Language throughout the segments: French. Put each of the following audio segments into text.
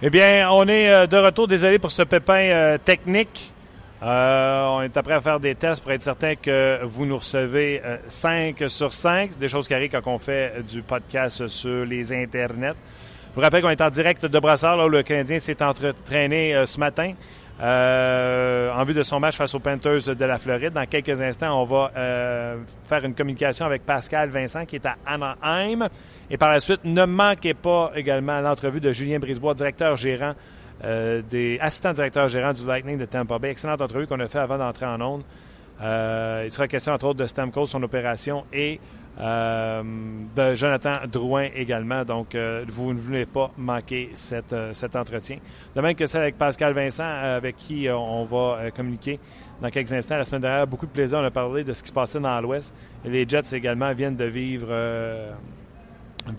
Eh bien, on est euh, de retour. Désolé pour ce pépin euh, technique. Euh, on est après à faire des tests pour être certain que vous nous recevez 5 sur 5. Des choses qui arrivent quand on fait du podcast sur les internets. Je vous rappelle qu'on est en direct de Brassard, là où le Canadien s'est entraîné ce matin. En vue de son match face aux Panthers de la Floride. Dans quelques instants, on va faire une communication avec Pascal Vincent qui est à Anaheim. Et par la suite, ne manquez pas également l'entrevue de Julien Brisebois, directeur gérant, euh, des assistants directeurs gérants du Lightning de Tampa Bay. Excellente entrevue qu'on a fait avant d'entrer en onde. Euh, il sera question entre autres de Stamkos, son opération, et euh, de Jonathan Drouin également. Donc, vous ne voulez pas manquer cet entretien. De même que celle avec Pascal Vincent, avec qui on va communiquer dans quelques instants. La semaine dernière, beaucoup de plaisir. On a parlé de ce qui se passait dans l'Ouest. Les Jets également viennent de vivre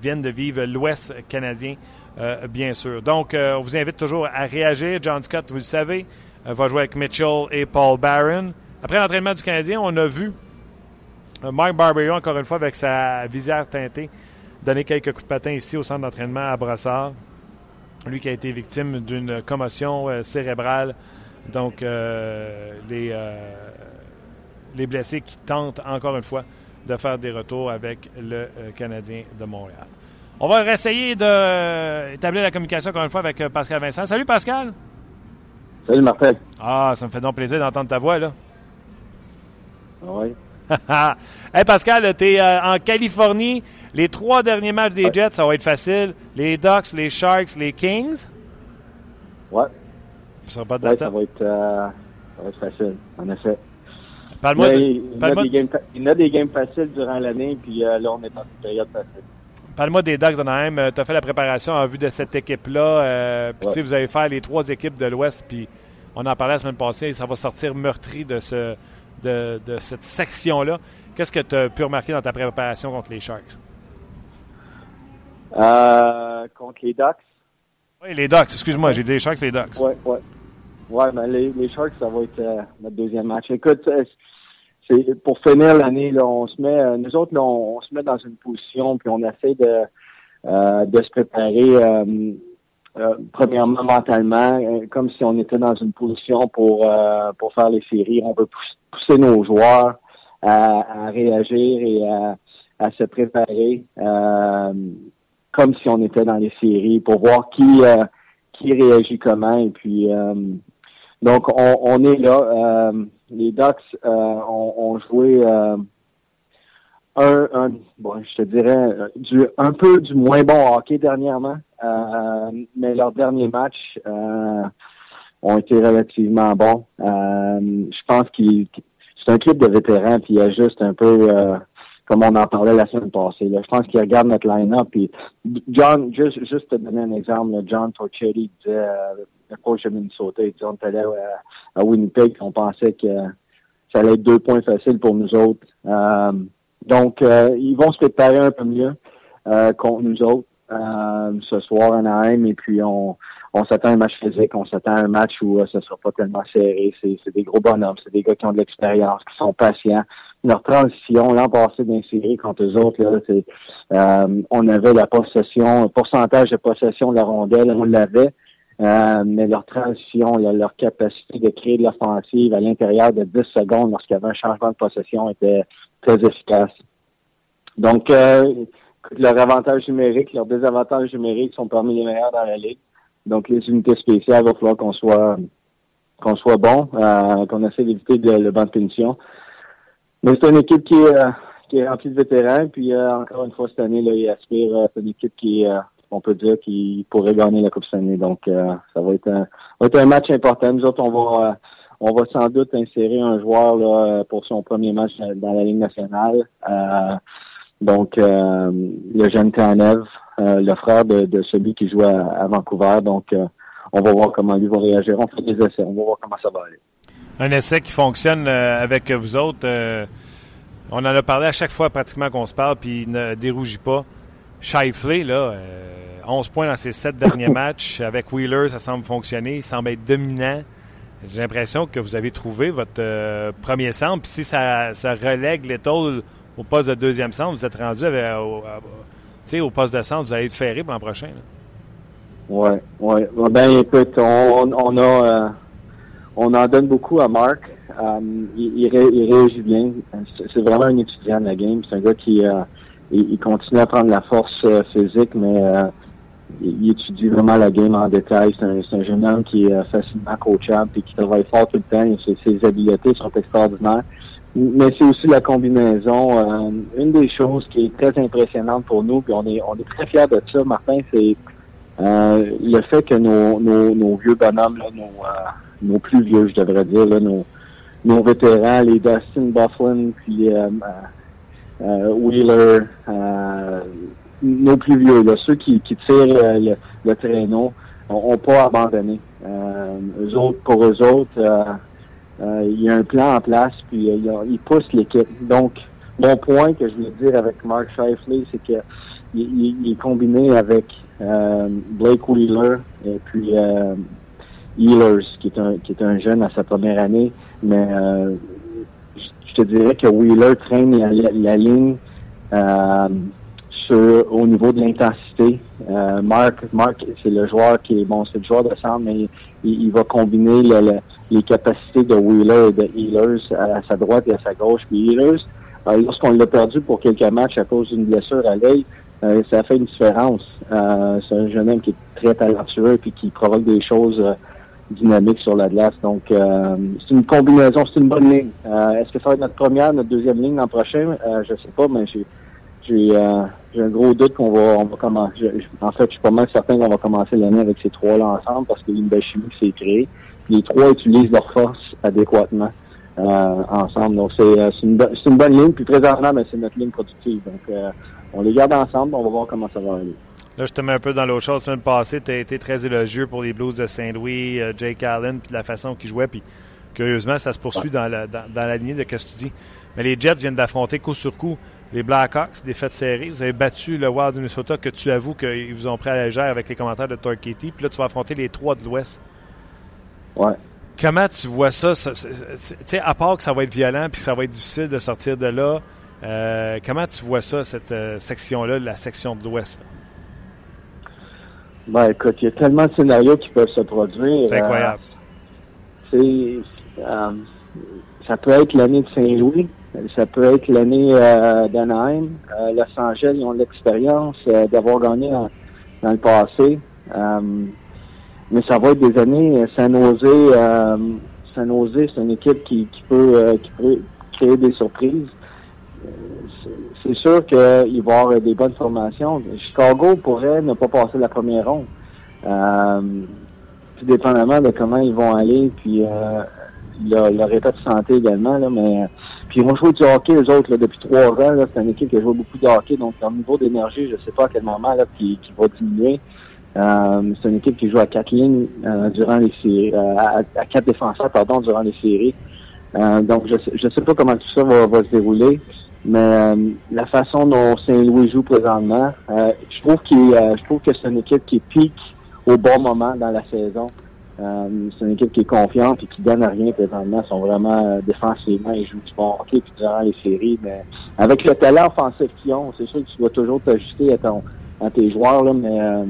viennent de vivre l'Ouest canadien, euh, bien sûr. Donc, euh, on vous invite toujours à réagir. John Scott, vous le savez, euh, va jouer avec Mitchell et Paul Barron. Après l'entraînement du Canadien, on a vu Mike Barberio, encore une fois, avec sa visière teintée, donner quelques coups de patin ici au centre d'entraînement à Brassard. Lui qui a été victime d'une commotion cérébrale. Donc, les, les blessés qui tentent, encore une fois, de faire des retours avec le euh, Canadien de Montréal. On va essayer d'établir la communication encore une fois avec euh, Pascal Vincent. Salut Pascal. Salut Martin. Ah, ça me fait donc plaisir d'entendre ta voix là. Oui. hey Pascal, tu es euh, en Californie. Les trois derniers matchs des Jets, ça va être facile. Les Ducks, les Sharks, les Kings? Ouais. Ça, pas de ouais, ça, va être, ça va être facile, en effet. Parle-moi il, y a des games faciles durant l'année, puis euh, là, on est dans une période facile. Parle-moi des Ducks d'Anaheim. Euh, tu as fait la préparation en vue de cette équipe-là. Euh, puis vous allez faire les trois équipes de l'Ouest, puis on en parlait la semaine passée, ça va sortir meurtri de, ce, de, de cette section-là. Qu'est-ce que tu as pu remarquer dans ta préparation contre les Sharks? contre les Ducks? Oui, les Ducks. Excuse-moi, j'ai dit les Sharks, les Ducks. Oui, oui. Oui, mais les, les, Sharks, ça va être notre deuxième match. Écoute, pour finir l'année, là, on se met, euh, nous autres, là, on, se met dans une position, puis on essaie de, euh, de se préparer, euh, premièrement mentalement, comme si on était dans une position pour, pour faire les séries. On veut pousser nos joueurs à, réagir et à, à se préparer comme si on était dans les séries pour voir qui, qui réagit comment. Et puis, donc, on, on est là les Ducks euh, ont, joué euh, un, bon, je te dirais, du, un peu du moins bon hockey dernièrement, euh, mais leurs derniers matchs ont été relativement bons. je pense qu'il c'est un club de vétérans, puis il y a juste un peu comme on en parlait la semaine passée. Je pense qu'il regarde notre line-up. Puis John, juste, juste te donner un exemple, John Torchetti disait le coach de Minnesota. Et on allait à, Winnipeg, on pensait que ça allait être deux points faciles pour nous autres. Euh, donc, euh, ils vont se préparer un peu mieux euh, contre nous autres ce soir en AM. Et puis, on, on s'attend à un match physique, on s'attend à un match où ce sera pas tellement serré. C'est des gros bonhommes, c'est des gars qui ont de l'expérience, qui sont patients. Leur transition, l'an passé d'un série contre eux autres, là, c'est, on avait la possession, le pourcentage de possession de la rondelle, on l'avait. Euh, mais leur transition, leur capacité de créer de l'offensive à l'intérieur de 10 secondes lorsqu'il y avait un changement de possession était très efficace. Donc, euh, leur avantage numérique, leurs désavantages numériques sont parmi les meilleurs dans la ligue. Donc, les unités spéciales, il va falloir qu'on soit qu'on soit bon, euh, qu'on essaie d'éviter le, banc de punition. Mais c'est une équipe qui est, qui est remplie de vétérans. Puis encore une fois, cette année, là, il aspire c'est une équipe qui est on peut dire qu'il pourrait gagner la Coupe Stanley. Donc, euh, ça va être, un, va être un match important. Nous autres, on va, euh, on va sans doute insérer un joueur là, pour son premier match dans la Ligue nationale. Euh, donc, le jeune Tanev, le frère de, celui qui joue à, Vancouver. Donc, on va voir comment lui va réagir. On fait des essais. On va voir comment ça va aller. Un essai qui fonctionne avec vous autres. on en a parlé à chaque fois pratiquement qu'on se parle, puis il ne dérougit pas. Shifley, là, 11 points dans ses 7 derniers matchs. Avec Wheeler, ça semble fonctionner. Il semble être dominant. J'ai l'impression que vous avez trouvé votre euh, premier centre. Puis si ça, ça relègue l'étoile au poste de deuxième centre, vous êtes rendu avec, au, au, poste de centre, vous allez être ferré pour l'an prochain. Ouais, ouais. Ben écoute, on, on a on en donne beaucoup à Marc. il, réagit bien. C'est vraiment un étudiant de la game. C'est un gars qui il, continue à prendre la force physique, mais il, étudie vraiment la game en détail. C'est un, jeune homme qui est facilement coachable et qui travaille fort tout le temps. Ses, ses habiletés sont extraordinaires. Mais c'est aussi la combinaison. Euh, une des choses qui est très impressionnante pour nous, puis on est on est très fiers de ça, Martin, c'est euh, le fait que nos, nos, nos vieux bonhommes, là, nos, euh, nos plus vieux, je devrais dire, là, nos, nos vétérans, les Dustin Bufflin, puis Wheeler, nos plus vieux, ceux qui, qui tirent le, le traîneau, n'ont pas abandonné. eux autres, pour eux autres, euh, il y a un plan en place, puis euh, il, pousse l'équipe. Donc, mon point que je voulais dire avec Mark Shifley, c'est que il, est combiné avec euh, Blake Wheeler et puis euh, Healers, qui est un qui est un jeune à sa première année, mais je te dirais que Wheeler traîne la, ligne sur, au niveau de l'intensité. Mark, Mark, c'est le joueur qui est bon, c'est le joueur de centre, mais il, va combiner le les capacités de Wheeler et de Healers à sa droite et à sa gauche. Puis Healers, euh, lorsqu'on l'a perdu pour quelques matchs à cause d'une blessure à l'œil, euh, ça fait une différence. Euh, c'est un jeune homme qui est très talentueux et qui provoque des choses dynamiques sur la glace. Donc, c'est une combinaison, c'est une bonne ligne. Est-ce que ça va être notre première, notre deuxième ligne l'an prochain? je sais pas, mais j'ai j'ai un gros doute qu'on va, on va commencer. en fait, je suis pas mal certain qu'on va commencer l'année avec ces trois-là ensemble parce qu'il y a une belle chimie qui s'est créée les trois utilisent leur force adéquatement euh, ensemble. Donc, euh, c'est une, une, bonne ligne. Puis présentement, ben, c'est notre ligne productive. Donc, euh, on les garde ensemble. On va voir comment ça va aller. Là, je te mets un peu dans l'autre chose. La semaine passée, tu as été très élogieux pour les Blues de Saint-Louis, Jake Allen, puis la façon qu'ils jouaient. Puis, curieusement, ça se poursuit dans, la, dans, la lignée de ce que tu dis. Mais les Jets viennent d'affronter coup sur coup les Blackhawks, des fêtes serrées. Vous avez battu le Wild du Minnesota que tu avoues qu'ils vous ont pris à la légère avec les commentaires de Torquetti. Puis là, tu vas affronter les trois de l'Ouest. Comment tu vois ça? Tu sais, à part que ça va être violent puis que ça va être difficile de sortir de là, euh, comment tu vois ça, cette euh, section-là, la section de l'Ouest? Ben, écoute, il y a tellement de scénarios qui peuvent se produire. C'est incroyable. Euh, ça peut être l'année de Saint-Louis, ça peut être l'année d'Anaheim. Los Angeles, ils ont l'expérience d'avoir gagné dans le passé mais ça va être des années. San Jose, euh, San c'est une équipe qui, qui, peut, euh, qui peut créer des surprises. Euh, c'est sûr qu'il va y avoir des bonnes formations. Chicago pourrait ne pas passer la première ronde. Euh, tout dépendamment de comment ils vont aller, puis euh, leur, leur, état de santé également. Là, mais puis ils vont jouer du hockey, eux autres, là, depuis trois ans. C'est une équipe qui joue beaucoup de hockey, donc leur niveau d'énergie, je ne sais pas à quel moment là, qui, qui va diminuer. Euh, c'est une équipe qui joue à quatre lignes euh, durant les séries, euh, à, quatre défenseurs pardon durant les séries. donc je sais, je sais pas comment tout ça va, va se dérouler, mais la façon dont Saint-Louis joue présentement, je trouve qu'il, je trouve que c'est une équipe qui pique au bon moment dans la saison. C'est une équipe qui est confiante et qui donne à rien présentement. Sont vraiment défensivement, ils jouent du bon hockey puis durant les séries. Mais avec le talent offensif qu'ils ont, c'est sûr que tu dois toujours t'ajuster à ton à tes joueurs là, mais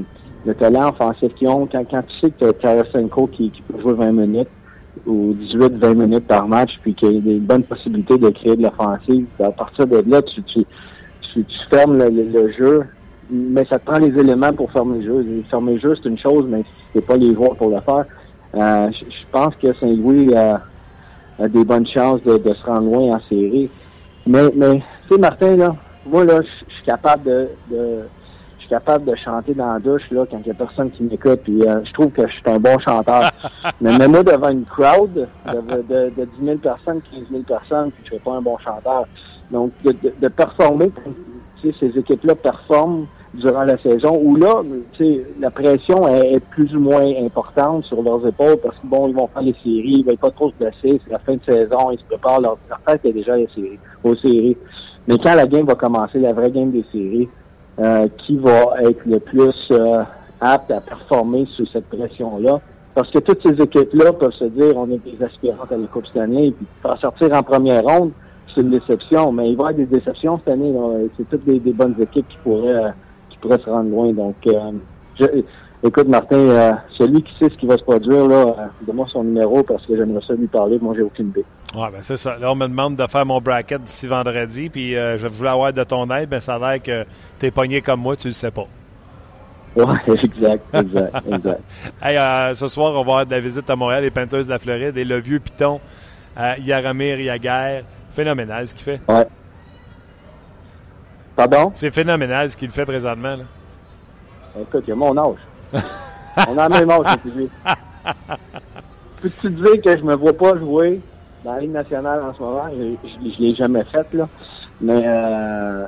le talent offensif qu'ils ont, quand, quand tu sais que tu as Tarasenko qui, qui peut jouer 20 minutes ou 18-20 minutes par match, puis qu'il y a des bonnes possibilités de créer de l'offensive, à partir de là, tu, tu, tu, fermes le, jeu, mais ça te prend les éléments pour fermer le jeu. Fermer le jeu, c'est une chose, mais c'est pas les joueurs pour le faire. Euh, je, pense que Saint-Louis a, a, des bonnes chances de, de, se rendre loin en série. Mais, mais tu sais, Martin, là, moi, là, je suis capable de, de capable de chanter dans la douche là, quand il n'y a personne qui m'écoute. Puis euh, je trouve que je suis un bon chanteur. Mais même moi devant une crowd de, de, de 10 000 personnes, 15 000 personnes, puis je ne suis pas un bon chanteur. Donc, de, de, performer, tu sais, ces équipes-là performent durant la saison, où là, la pression est, plus ou moins importante sur leurs épaules parce que bon, ils vont faire les séries, ils veulent pas trop se blesser, c'est la fin de saison, ils se préparent, leur, leur tête est déjà les séries, aux séries. Mais quand la game va commencer, la vraie game des séries, euh, qui va être le plus euh, apte à performer sous cette pression-là? Parce que toutes ces équipes-là peuvent se dire on est des aspirantes à la Coupe cette année, et puis faire sortir en première ronde, c'est une déception. Mais il va y avoir des déceptions cette année. C'est toutes des, bonnes équipes qui pourraient qui pourraient se rendre loin. Donc je, écoute, Martin, celui qui sait ce qui va se produire, là, donne-moi son numéro parce que j'aimerais ça lui parler. Moi, j'ai aucune idée. Oui, ben c'est ça. Là, on me demande de faire mon bracket d'ici vendredi, puis je voulais avoir de ton aide, ben ça a l'air que t'es pogné comme moi, tu le sais pas. Oui, exact, exact, exact. hey, ce soir, on va avoir de la visite à Montréal, les peinteuses de la Floride, et le vieux Piton, Yaramir Yaguer. Phénoménal ce qu'il fait. Ouais. Pardon? C'est phénoménal ce qu'il fait présentement. Là. Écoute, il a mon âge. On a le même âge, lui. Peux-tu dire que je me vois pas jouer dans la Ligue nationale en ce moment? Je ne l'ai jamais fait, là. Mais, euh,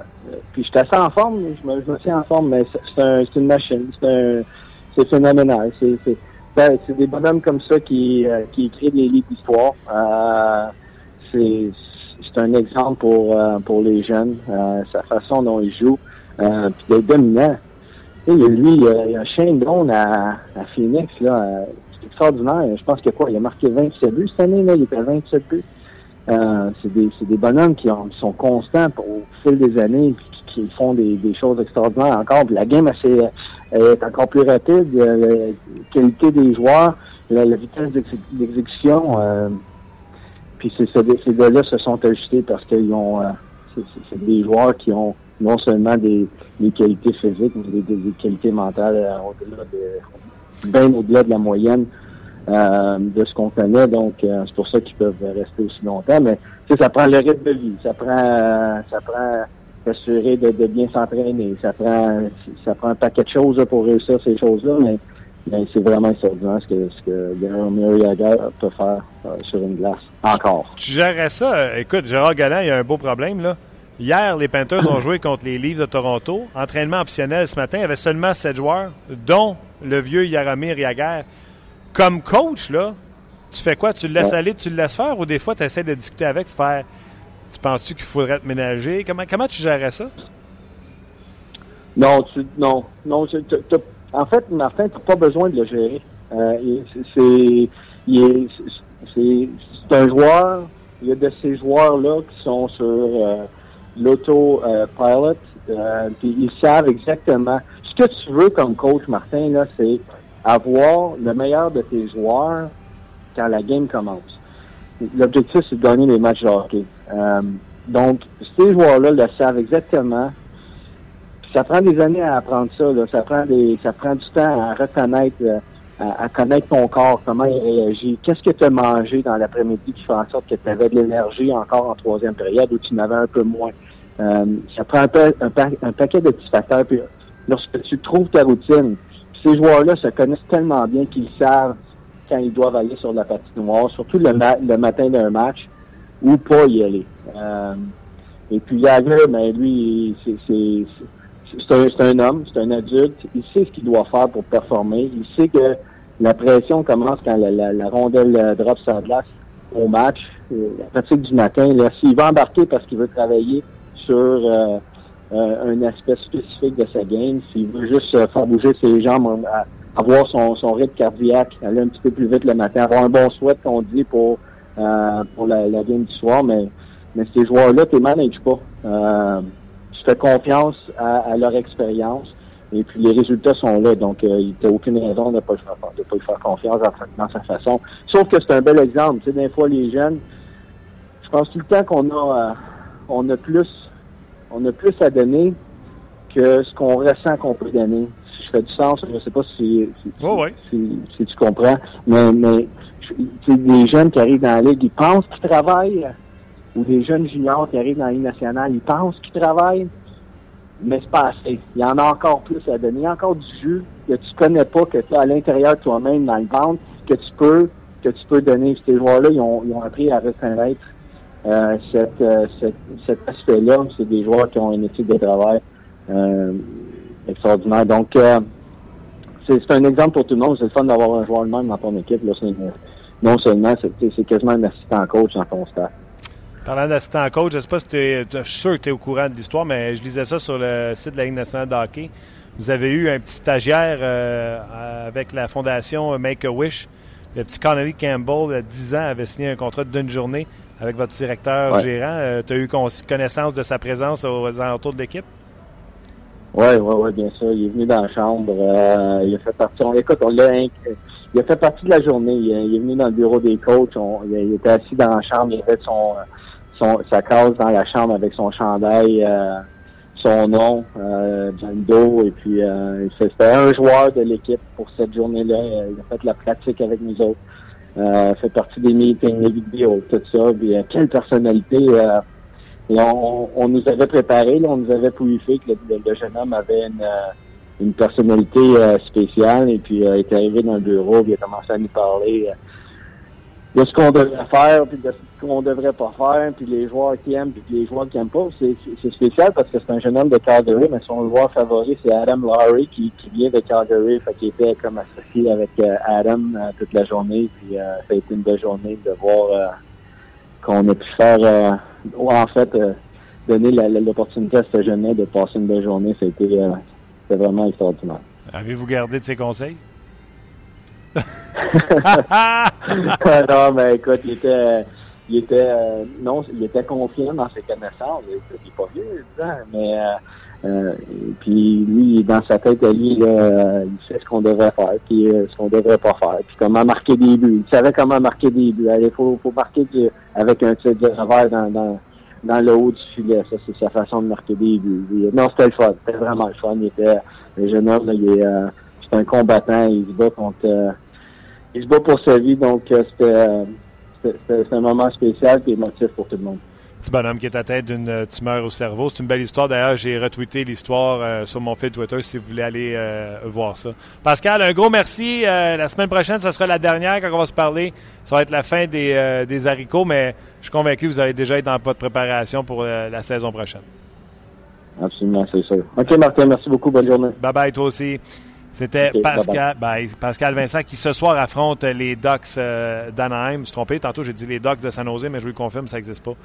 puis je suis assez en forme, je me, je me tiens en forme, mais c'est un, une machine. C'est phénoménal. C'est ben, des bonhommes comme ça qui, euh, qui écrivent des livres d'histoire. Euh, c'est c'est un exemple pour, euh, pour les jeunes, euh, sa façon dont il joue, euh, puis d'être dominant. Et lui, il y a Shane Brown à, à Phoenix, là, c'est extraordinaire. Je pense que quoi, il a marqué 27 buts cette année, là, il était à 27 buts. c'est des, des bonhommes qui, ont, sont constants au fil des années, qui, qui font des, des, choses extraordinaires encore. Puis la game est encore plus rapide, la qualité des joueurs, la vitesse d'exécution. Puis ces, ces deux-là se sont ajustés parce qu'ils ont euh, c'est des joueurs qui ont non seulement des, des qualités physiques, mais des, des, qualités mentales euh, au-delà de bien au-delà de la moyenne euh, de ce qu'on connaît. Donc c'est pour ça qu'ils peuvent rester aussi longtemps. Mais ça prend le rythme de vie, ça prend ça prend s'assurer de, de, bien s'entraîner, ça prend ça prend un paquet de choses pour réussir ces choses-là, mais mais c'est vraiment extraordinaire ce que, ce que peut faire euh, sur une glace. Encore. Tu gérerais ça. Euh, écoute, Gérard Galland, il y a un beau problème, là. Hier, les Panthers ont joué contre les Leafs de Toronto. Entraînement optionnel ce matin. Il y avait seulement sept joueurs, dont le vieux Yaramir Yaguer. Comme coach, là, tu fais quoi? Tu le laisses aller, tu le laisses faire ou des fois, tu essaies de discuter avec, faire Tu penses-tu qu'il faudrait te ménager? Comment, comment tu gérerais ça? Non, tu, non, non, tu, en fait, Martin, tu pas besoin de le gérer. Euh, c'est, un joueur. Il y a de ces joueurs-là qui sont sur euh, l'auto-pilot. Euh, puis ils savent exactement. Ce que tu veux comme coach, Martin, là, c'est avoir le meilleur de tes joueurs quand la game commence. L'objectif, c'est de gagner les matchs de hockey. donc, ces joueurs-là le savent exactement ça prend des années à apprendre ça. Là. Ça prend des, ça prend du temps à reconnaître, euh, à, connaître ton corps, comment il réagit. Qu'est-ce que tu as mangé dans l'après-midi qui fait en sorte que tu avais de l'énergie encore en troisième période ou tu n'avais un peu moins. Euh, ça prend un, peu, un, paquet de petits facteurs. Lorsque tu trouves ta routine, ces joueurs-là se connaissent tellement bien qu'ils savent quand ils doivent aller sur la patinoire, surtout le, matin d'un match, ou pas y aller. Euh, et puis Jagger, ben lui, c'est c'est un, homme, c'est un adulte, il sait ce qu'il doit faire pour performer, il sait que la pression commence quand la, rondelle euh, drop sa glace au match, euh, la fatigue du matin, s'il va embarquer parce qu'il veut travailler sur euh, un aspect spécifique de sa game, s'il veut juste faire bouger ses jambes, avoir son, son rythme cardiaque, aller un petit peu plus vite le matin, avoir un bon souhait qu'on dit pour pour la, game du soir, mais mais ces joueurs-là, tu les manages pas je fais confiance à, leur expérience. Et puis les résultats sont là, donc euh, il n'y a aucune raison de ne pas, de pas lui faire confiance dans, sa façon. Sauf que c'est un bel exemple. Tu sais, des fois, les jeunes, je pense tout le temps qu'on a euh, on a plus on a plus à donner que ce qu'on ressent qu'on peut donner. Si je fais du sens, je ne sais pas si, si, tu comprends, mais, mais des jeunes qui arrivent dans la ligue, ils pensent qu'ils travaillent ou des jeunes juniors qui arrivent dans la Ligue nationale, ils pensent qu'ils travaillent, mais c'est pas assez. Il y en a encore plus à donner. Il y a encore du jeu que tu connais pas, que tu as à l'intérieur de toi-même dans le ventre, que tu peux que tu peux donner. Ces joueurs-là, ils ont, ils ont appris à reconnaître euh, euh, cet aspect-là. C'est des joueurs qui ont une étude de travail euh, extraordinaire. Donc, euh, c'est un exemple pour tout le monde. C'est le fun d'avoir un joueur de même dans ton équipe. Là, non seulement, c'est quasiment un assistant coach dans ton staff. Parlant d'assistant coach, je sais pas si es, je suis sûr que tu es au courant de l'histoire, mais je lisais ça sur le site de la Ligue nationale de hockey. Vous avez eu un petit stagiaire euh, avec la fondation Make-A-Wish. Le petit Connolly Campbell, de 10 ans, avait signé un contrat d'une journée avec votre directeur gérant. Euh, tu as eu connaissance de sa présence aux alentours de l'équipe? Oui, oui, oui, bien sûr. Il est venu dans la chambre. Euh, il a fait partie. On, écoute, on l'a. Il a fait partie de la journée. Il, est venu dans le bureau des coachs. il, était assis dans la chambre. Il avait son, sa case dans la chambre avec son chandail, euh, son nom euh, le dos. Et puis, euh, c'était un joueur de l'équipe pour cette journée-là. Il a fait la pratique avec nous autres. Euh, fait partie des meetings, des vidéos, tout ça. Puis, quelle personnalité. on, nous avait préparé, on nous avait fait que le, jeune homme avait une personnalité spéciale et puis il est arrivé dans le bureau, il a commencé à nous parler de ce qu'on devrait faire, puis de ce qu'on devrait pas faire, puis les joueurs qui aiment, puis les joueurs qui aiment pas. C'est, spécial parce que c'est un jeune homme de Calgary, mais son joueur favori, c'est Adam Lowry, qui, qui vient de Calgary, fait qu'il était comme associé avec euh, Adam euh, toute la journée, puis euh, ça a été une belle journée de voir qu'on a pu faire, en fait, donner l'opportunité à ce jeune homme de passer une belle journée, c'était vraiment extraordinaire. Avez-vous gardé de ses conseils? non, mais écoute, il était, il était, euh, non, il était confiant dans ses connaissances. Il n'est pas vieux, mais euh, euh, puis lui, dans sa tête, lui, là, il sait ce qu'on devrait faire, puis ce qu'on devrait pas faire, puis comment marquer des buts. Il savait comment marquer des buts. Il faut, marquer avec un tir de revers dans, dans, le haut du filet. Ça, c'est sa façon de marquer des buts. non, c'était le fun. C'était vraiment le fun. Il était, le jeune homme, il est, c'est un combattant. Il se bat contre il se bat pour sa vie, donc euh, euh, c'était un moment spécial et émotif pour tout le monde. Petit bonhomme qui est atteint d'une euh, tumeur au cerveau. C'est une belle histoire. D'ailleurs, j'ai retweeté l'histoire sur mon fil Twitter si vous voulez aller voir ça. Pascal, un gros merci. la semaine prochaine, ce sera la dernière quand on va se parler. Ça va être la fin des, des haricots, mais je suis convaincu que vous allez déjà être dans votre préparation pour la saison prochaine. Absolument, c'est ça. OK, Martin, merci beaucoup. Bonne journée. Bye bye, toi aussi. C'était Pascal, ben, Pascal Vincent qui ce soir affronte les Ducks euh, d'Anaheim. Je me suis trompé, tantôt j'ai dit les Ducks de San Jose, mais je vous le confirme, ça n'existe pas.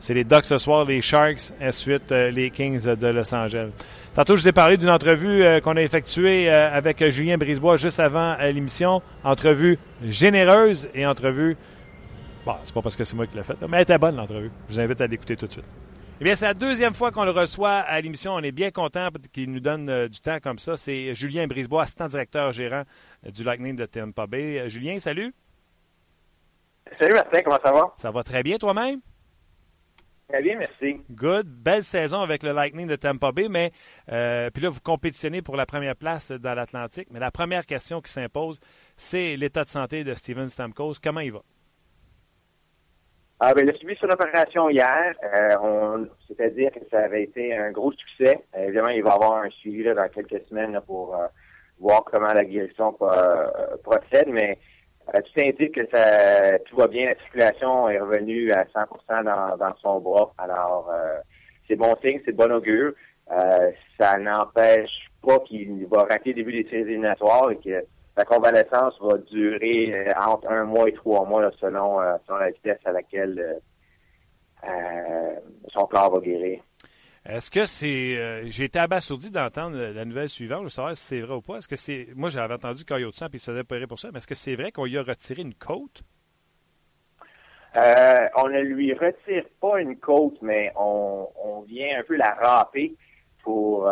C'est les Ducks ce soir, les Sharks, ensuite euh, les Kings de Los Angeles. Tantôt, je vous ai parlé d'une entrevue euh, qu'on a effectuée avec Julien Brisebois juste avant l'émission. Entrevue généreuse et entrevue. Bon, c'est pas parce que c'est moi qui l'ai faite, mais elle était bonne l'entrevue. Je vous invite à l'écouter tout de suite. Eh bien, c'est la deuxième fois qu'on le reçoit à l'émission. On est bien content qu'il nous donne euh, du temps comme ça. C'est Julien Brisebois, assistant directeur gérant euh, du Lightning de Tampa Bay. Euh, Julien, salut. Salut Martin, comment ça va? Ça va très bien toi-même? Très bien, merci. Good. Belle saison avec le Lightning de Tampa Bay, mais puis là, vous compétitionnez pour la première place dans l'Atlantique. Mais la première question qui s'impose, c'est l'état de santé de Steven Stamkos. Comment il va? Ah, ben, a suivi son opération hier. Euh, c'est-à-dire que ça avait été un gros succès. Euh, évidemment, il va y avoir un suivi là, dans quelques semaines pour euh, voir comment la guérison procède, mais tout indique que ça, tout va bien. La circulation est revenue à 100% dans, dans son bras. Alors, c'est bon signe, c'est bon augure. ça n'empêche pas qu'il va rater le début des séries éliminatoires et que la convalescence va durer euh, entre un mois et trois mois selon, euh, selon la vitesse à laquelle euh, son corps va guérir. Est-ce que c'est. J'ai été abasourdi d'entendre la nouvelle suivante. Je veux savoir si c'est vrai ou pas. Est-ce que c'est. Moi, j'avais entendu qu'il y a de sang et il se faisait opérer pour ça. Mais est-ce que c'est vrai qu'on lui a retiré une côte? on ne lui retire pas une côte, mais on, on vient un peu la râper pour.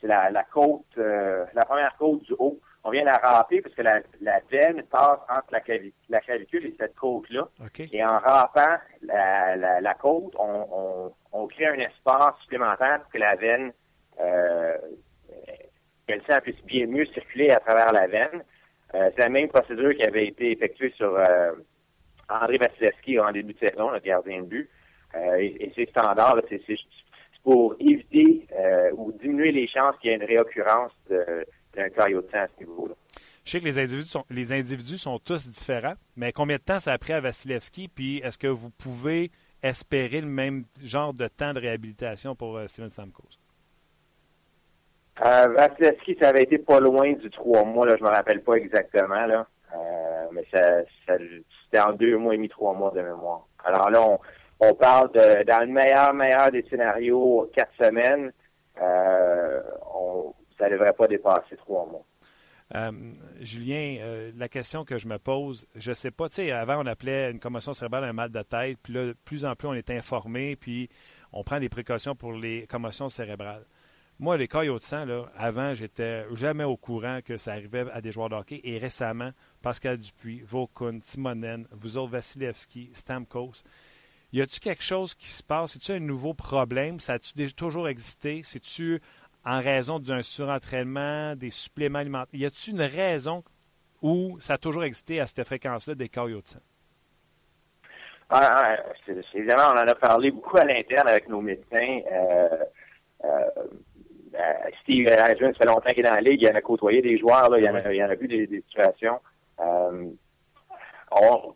c'est la, la côte. la première côte du haut on vient la râper parce que la, la veine passe entre la, la clavicule et cette côte-là. Et en râpant la, la, la côte, on, on, on, crée un espace supplémentaire pour que la veine, euh, que le sang puisse bien mieux circuler à travers la veine. Euh, c'est la même procédure qui avait été effectuée sur euh, André Vasilevski en début de saison, le gardien de but. Euh, et, c'est standard, c'est pour éviter euh, ou diminuer les chances qu'il y ait une réoccurrence de un à ce niveau-là. Je sais que les individus, sont, les individus sont tous différents, mais combien de temps ça a pris à Vasilevski? Puis est-ce que vous pouvez espérer le même genre de temps de réhabilitation pour euh, Steven Stamkos? Euh, Vasilevski, ça avait été pas loin du trois mois, là, je me rappelle pas exactement, là. Euh, mais ça, c'était en deux mois et demi, trois mois de mémoire. Alors là, on, on parle de dans le meilleur, meilleur des scénarios, quatre semaines. Euh, on, ça ne devrait pas dépasser trois mois. Euh, Julien, euh, la question que je me pose, je ne sais pas, tu sais, avant on appelait une commotion cérébrale un mal de tête, puis là, de plus en plus on est informé, puis on prend des précautions pour les commotions cérébrales. Moi, les Coyotes de sang, là, avant, j'étais jamais au courant que ça arrivait à des joueurs de. Et récemment, Pascal Dupuis, Vokun, Timonen, vous autres, Vasilevski, Stamkos, y a-tu quelque chose qui se passe? C'est-tu un nouveau problème? Ça a-tu toujours existé? C'est-tu en raison d'un surentraînement, des suppléments alimentaires? Y a-tu une raison où ça a toujours existé à cette fréquence-là des Coyotes? Ah, ah évidemment, on en a parlé beaucoup à l'interne avec nos médecins. Euh, euh, euh Steve Adrian, ça fait longtemps qu'il est dans la ligue, il en a côtoyé des joueurs, il, en a, il en a vu des, situations. Euh,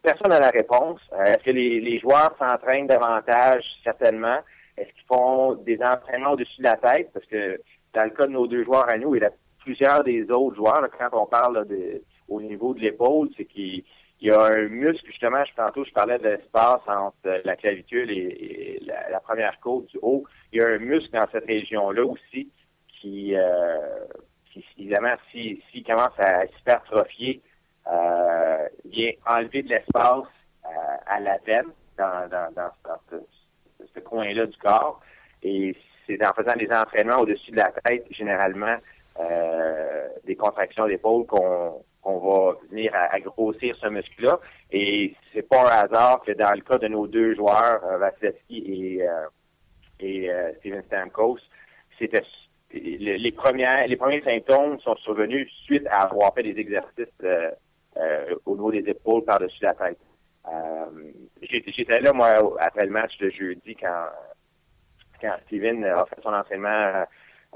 personne n'a la réponse. Euh, est-ce que les, joueurs s'entraînent davantage? Certainement. Est-ce qu'ils font des entraînements au-dessus de la tête? Parce que dans le cas de nos deux joueurs à nous et de plusieurs des autres joueurs, quand on parle au niveau de l'épaule, c'est qu'il y a un muscle, justement, je, tantôt je parlais de l'espace entre la clavicule et, la, première côte du haut. Il y a un muscle dans cette région-là aussi qui, euh, évidemment, s'il si, commence à s'hypertrophier, euh, vient enlever de l'espace euh, à la veine dans, dans, dans, ce, coin-là du corps. Et c'est en faisant des entraînements au-dessus de la tête, généralement, euh, des contractions d'épaule qu'on va venir à, grossir ce muscle-là. Et c'est pas un hasard que dans le cas de nos deux joueurs, euh, Vasilevski et, euh, et euh, Steven Stamkos, c'était les les premiers symptômes sont survenus suite à avoir fait des exercices euh, euh, au niveau des épaules par-dessus la tête. J'étais là, moi, après le match de jeudi, quand, quand Steven a fait son entraînement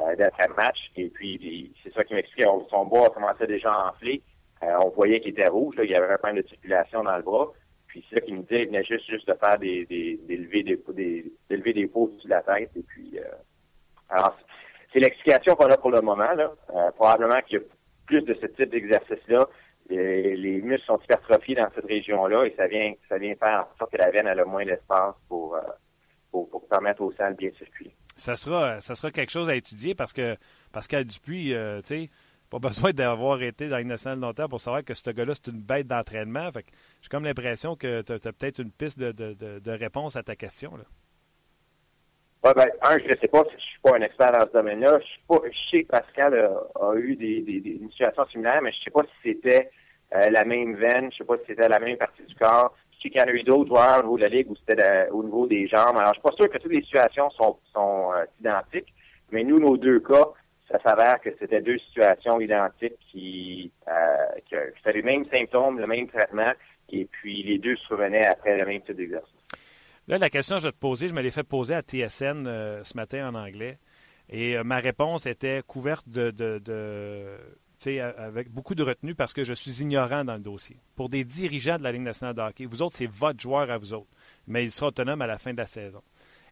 euh, d'après-match. Et puis, c'est ça qui m'expliquait. Son bras commençait déjà à enfler. on voyait qu'il était rouge. il y avait un problème de circulation dans le bras. Puis c'est ça qu'il me disait, il venait juste, juste de faire des, des, des levées des, des, des des peaux sur la tête. Et puis, alors, c'est l'explication qu'on a pour le moment. Là. probablement qu'il y a plus de ce type d'exercice-là les muscles sont hypertrophiés dans cette région-là et ça vient, ça vient faire en sorte que la veine a le moins d'espace pour, euh, pour, pour, permettre au sang de bien circuler. Ça sera, ça sera quelque chose à étudier parce que Pascal Dupuis, euh, tu sais, pas besoin d'avoir été dans une nationale longtemps pour savoir que ce gars-là, c'est une bête d'entraînement. Fait j'ai comme l'impression que tu as, peut-être une piste de, de, de, réponse à ta question. Là. Ouais, ben, un, je ne sais pas si je suis pas un expert dans ce domaine-là. Je, je sais que Pascal a, eu des, des, des, une situation similaire, mais je ne sais pas si c'était euh, la même veine. Je sais pas si c'était la même partie du corps. Qu'il y en a eu d'autres joueurs au niveau de la Ligue où c'était au niveau des jambes. Alors, je suis pas sûr que toutes les situations sont, euh, identiques, mais nous, nos deux cas, ça s'avère que c'était deux situations identiques qui, euh, qui avaient les mêmes symptômes, le même traitement, et puis les deux survenaient après le même type d'exercice. Là, la question que je vais te poser, je me l'ai fait poser à TSN ce matin en anglais. Et ma réponse était couverte de avec beaucoup de retenue parce que je suis ignorant dans le dossier. Pour des dirigeants de la Ligue nationale de hockey, vous autres, c'est votre joueur à vous autres, mais il sera autonome à la fin de la saison.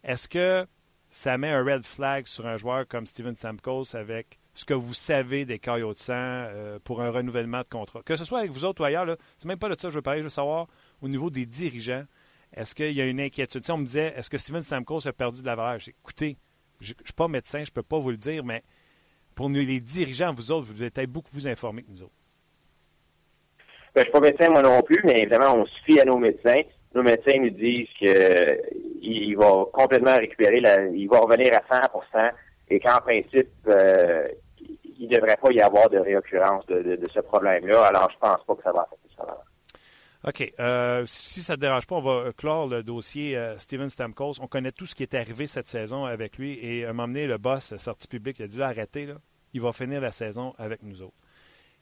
Est-ce que ça met un red flag sur un joueur comme Steven Stamkos avec ce que vous savez des caillots de sang euh, pour un renouvellement de contrat? Que ce soit avec vous autres ou ailleurs, c'est même pas de ça que je veux parler. Je veux savoir, au niveau des dirigeants, est-ce qu'il y a une inquiétude? on me disait, est-ce que Steven Stamkos a perdu de la valeur? Écoutez, je ne suis pas médecin, je ne peux pas vous le dire, mais pour nous, les dirigeants, vous autres, vous êtes beaucoup plus informés que nous autres. Ben, je ne suis pas médecin, moi non plus, mais évidemment, on se fie à nos médecins. Nos médecins nous disent qu'il va complètement récupérer, il va revenir à 100% et qu'en principe, euh, il ne devrait pas y avoir de réoccurrence de, ce problème-là. Alors, je pense pas que ça va affecter ça. OK. Euh, si ça ne te dérange pas, on va clore le dossier euh, Steven Stamkos. On connaît tout ce qui est arrivé cette saison avec lui. Et à un moment donné, le boss, sorti public, il a dit arrêtez, il va finir la saison avec nous autres.